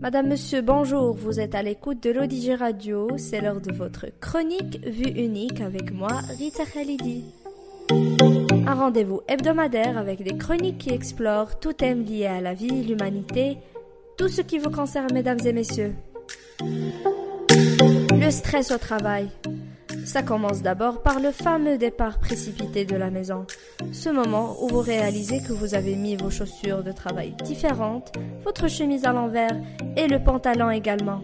Madame, Monsieur, bonjour, vous êtes à l'écoute de l'Odige Radio, c'est l'heure de votre chronique Vue unique avec moi, Rita Khalidi. Un rendez-vous hebdomadaire avec des chroniques qui explorent tout thème lié à la vie, l'humanité, tout ce qui vous concerne, mesdames et messieurs. Le stress au travail. Ça commence d'abord par le fameux départ précipité de la maison. Ce moment où vous réalisez que vous avez mis vos chaussures de travail différentes, votre chemise à l'envers et le pantalon également.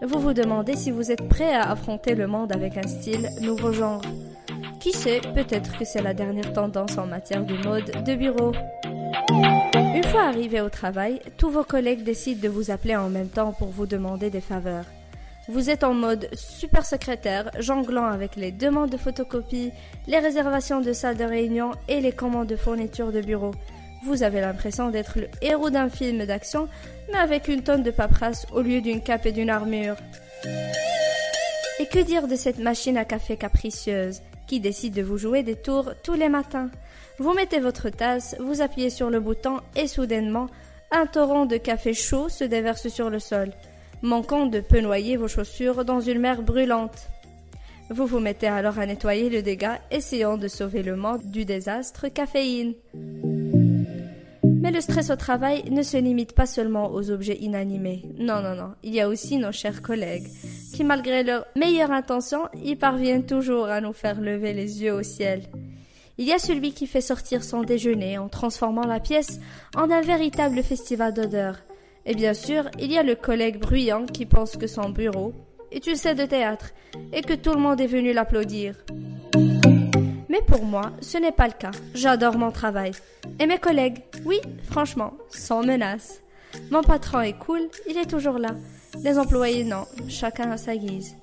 Vous vous demandez si vous êtes prêt à affronter le monde avec un style nouveau genre. Qui sait, peut-être que c'est la dernière tendance en matière de mode de bureau. Une fois arrivé au travail, tous vos collègues décident de vous appeler en même temps pour vous demander des faveurs. Vous êtes en mode super secrétaire, jonglant avec les demandes de photocopie, les réservations de salles de réunion et les commandes de fourniture de bureau. Vous avez l'impression d'être le héros d'un film d'action, mais avec une tonne de paperasse au lieu d'une cape et d'une armure. Et que dire de cette machine à café capricieuse qui décide de vous jouer des tours tous les matins? Vous mettez votre tasse, vous appuyez sur le bouton et soudainement, un torrent de café chaud se déverse sur le sol manquant de peu noyer vos chaussures dans une mer brûlante. Vous vous mettez alors à nettoyer le dégât, essayant de sauver le monde du désastre caféine. Mais le stress au travail ne se limite pas seulement aux objets inanimés. Non, non, non. Il y a aussi nos chers collègues, qui malgré leurs meilleures intentions, y parviennent toujours à nous faire lever les yeux au ciel. Il y a celui qui fait sortir son déjeuner en transformant la pièce en un véritable festival d'odeurs, et bien sûr, il y a le collègue bruyant qui pense que son bureau est une scène de théâtre et que tout le monde est venu l'applaudir. Mais pour moi, ce n'est pas le cas. J'adore mon travail. Et mes collègues, oui, franchement, sans menace. Mon patron est cool, il est toujours là. Les employés, non, chacun à sa guise.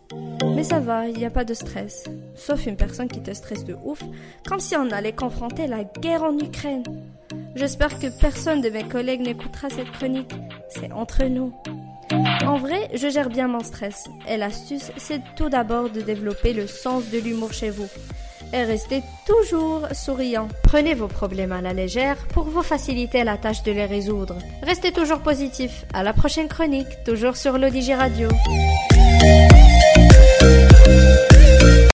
Mais ça va, il n'y a pas de stress. Sauf une personne qui te stresse de ouf, comme si on allait confronter la guerre en Ukraine. J'espère que personne de mes collègues n'écoutera cette chronique. C'est entre nous. En vrai, je gère bien mon stress. Et l'astuce, c'est tout d'abord de développer le sens de l'humour chez vous. Et restez toujours souriant. Prenez vos problèmes à la légère pour vous faciliter la tâche de les résoudre. Restez toujours positif. À la prochaine chronique, toujours sur l'Odige Radio.